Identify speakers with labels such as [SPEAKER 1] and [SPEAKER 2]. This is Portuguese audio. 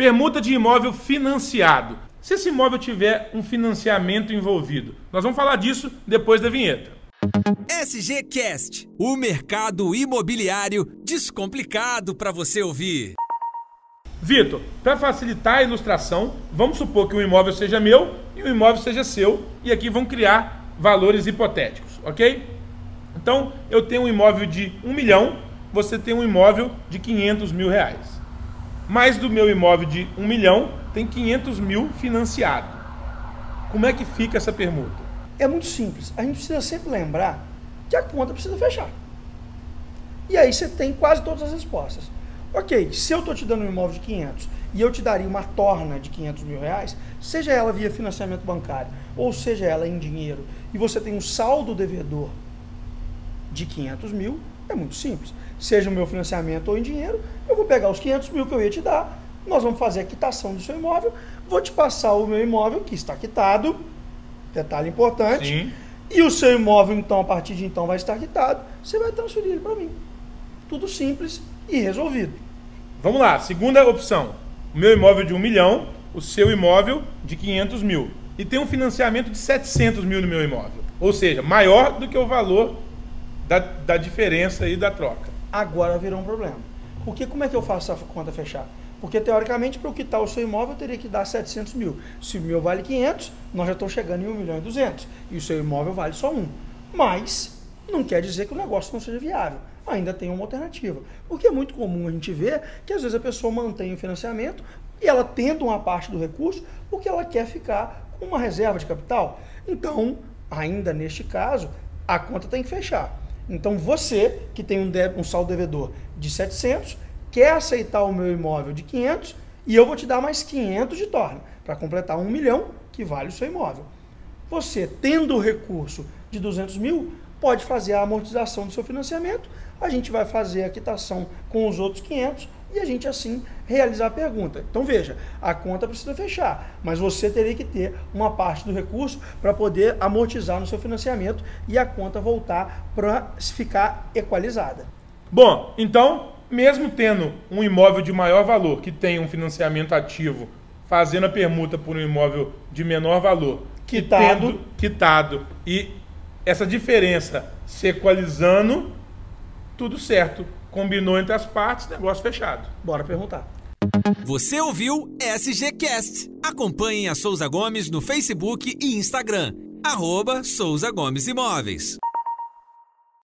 [SPEAKER 1] Permuta de imóvel financiado. Se esse imóvel tiver um financiamento envolvido, nós vamos falar disso depois da vinheta.
[SPEAKER 2] SGCast, o mercado imobiliário descomplicado para você ouvir.
[SPEAKER 1] Vitor, para facilitar a ilustração, vamos supor que o imóvel seja meu e o imóvel seja seu, e aqui vão criar valores hipotéticos, ok? Então, eu tenho um imóvel de 1 milhão, você tem um imóvel de 500 mil reais. Mais do meu imóvel de 1 milhão, tem 500 mil financiado. Como é que fica essa permuta?
[SPEAKER 3] É muito simples. A gente precisa sempre lembrar que a conta precisa fechar. E aí você tem quase todas as respostas. Ok, se eu estou te dando um imóvel de 500 e eu te daria uma torna de 500 mil reais, seja ela via financiamento bancário ou seja ela em dinheiro, e você tem um saldo devedor de 500 mil, é muito simples. Seja o meu financiamento ou em dinheiro, eu vou pegar os 500 mil que eu ia te dar, nós vamos fazer a quitação do seu imóvel, vou te passar o meu imóvel que está quitado, detalhe importante, Sim. e o seu imóvel, então, a partir de então, vai estar quitado, você vai transferir ele para mim. Tudo simples e resolvido.
[SPEAKER 1] Vamos lá, segunda opção. O meu imóvel de 1 milhão, o seu imóvel de 500 mil. E tem um financiamento de 700 mil no meu imóvel. Ou seja, maior do que o valor da, da diferença aí da troca.
[SPEAKER 3] Agora virou um problema. Porque como é que eu faço essa conta fechar? Porque, teoricamente, para eu quitar o seu imóvel, eu teria que dar 700 mil. Se o meu vale 500, nós já estamos chegando em 1 milhão e 200. E o seu imóvel vale só 1. Mas, não quer dizer que o negócio não seja viável. Ainda tem uma alternativa. Porque é muito comum a gente ver que, às vezes, a pessoa mantém o financiamento e ela tenta uma parte do recurso porque ela quer ficar com uma reserva de capital. Então, ainda neste caso, a conta tem que fechar. Então, você que tem um, um saldo devedor de 700 quer aceitar o meu imóvel de 500 e eu vou te dar mais 500 de torna, para completar um milhão que vale o seu imóvel. Você, tendo o recurso de 200 mil, pode fazer a amortização do seu financiamento, a gente vai fazer a quitação com os outros 500 e a gente assim realizar a pergunta. Então veja, a conta precisa fechar, mas você teria que ter uma parte do recurso para poder amortizar no seu financiamento e a conta voltar para ficar equalizada.
[SPEAKER 1] Bom, então mesmo tendo um imóvel de maior valor, que tem um financiamento ativo, fazendo a permuta por um imóvel de menor valor, quitado, tendo, quitado e essa diferença se equalizando, tudo certo. Combinou entre as partes, negócio fechado.
[SPEAKER 3] Bora perguntar.
[SPEAKER 2] Você ouviu SGCast. Acompanhe a Souza Gomes no Facebook e Instagram. Arroba Souza Gomes Imóveis.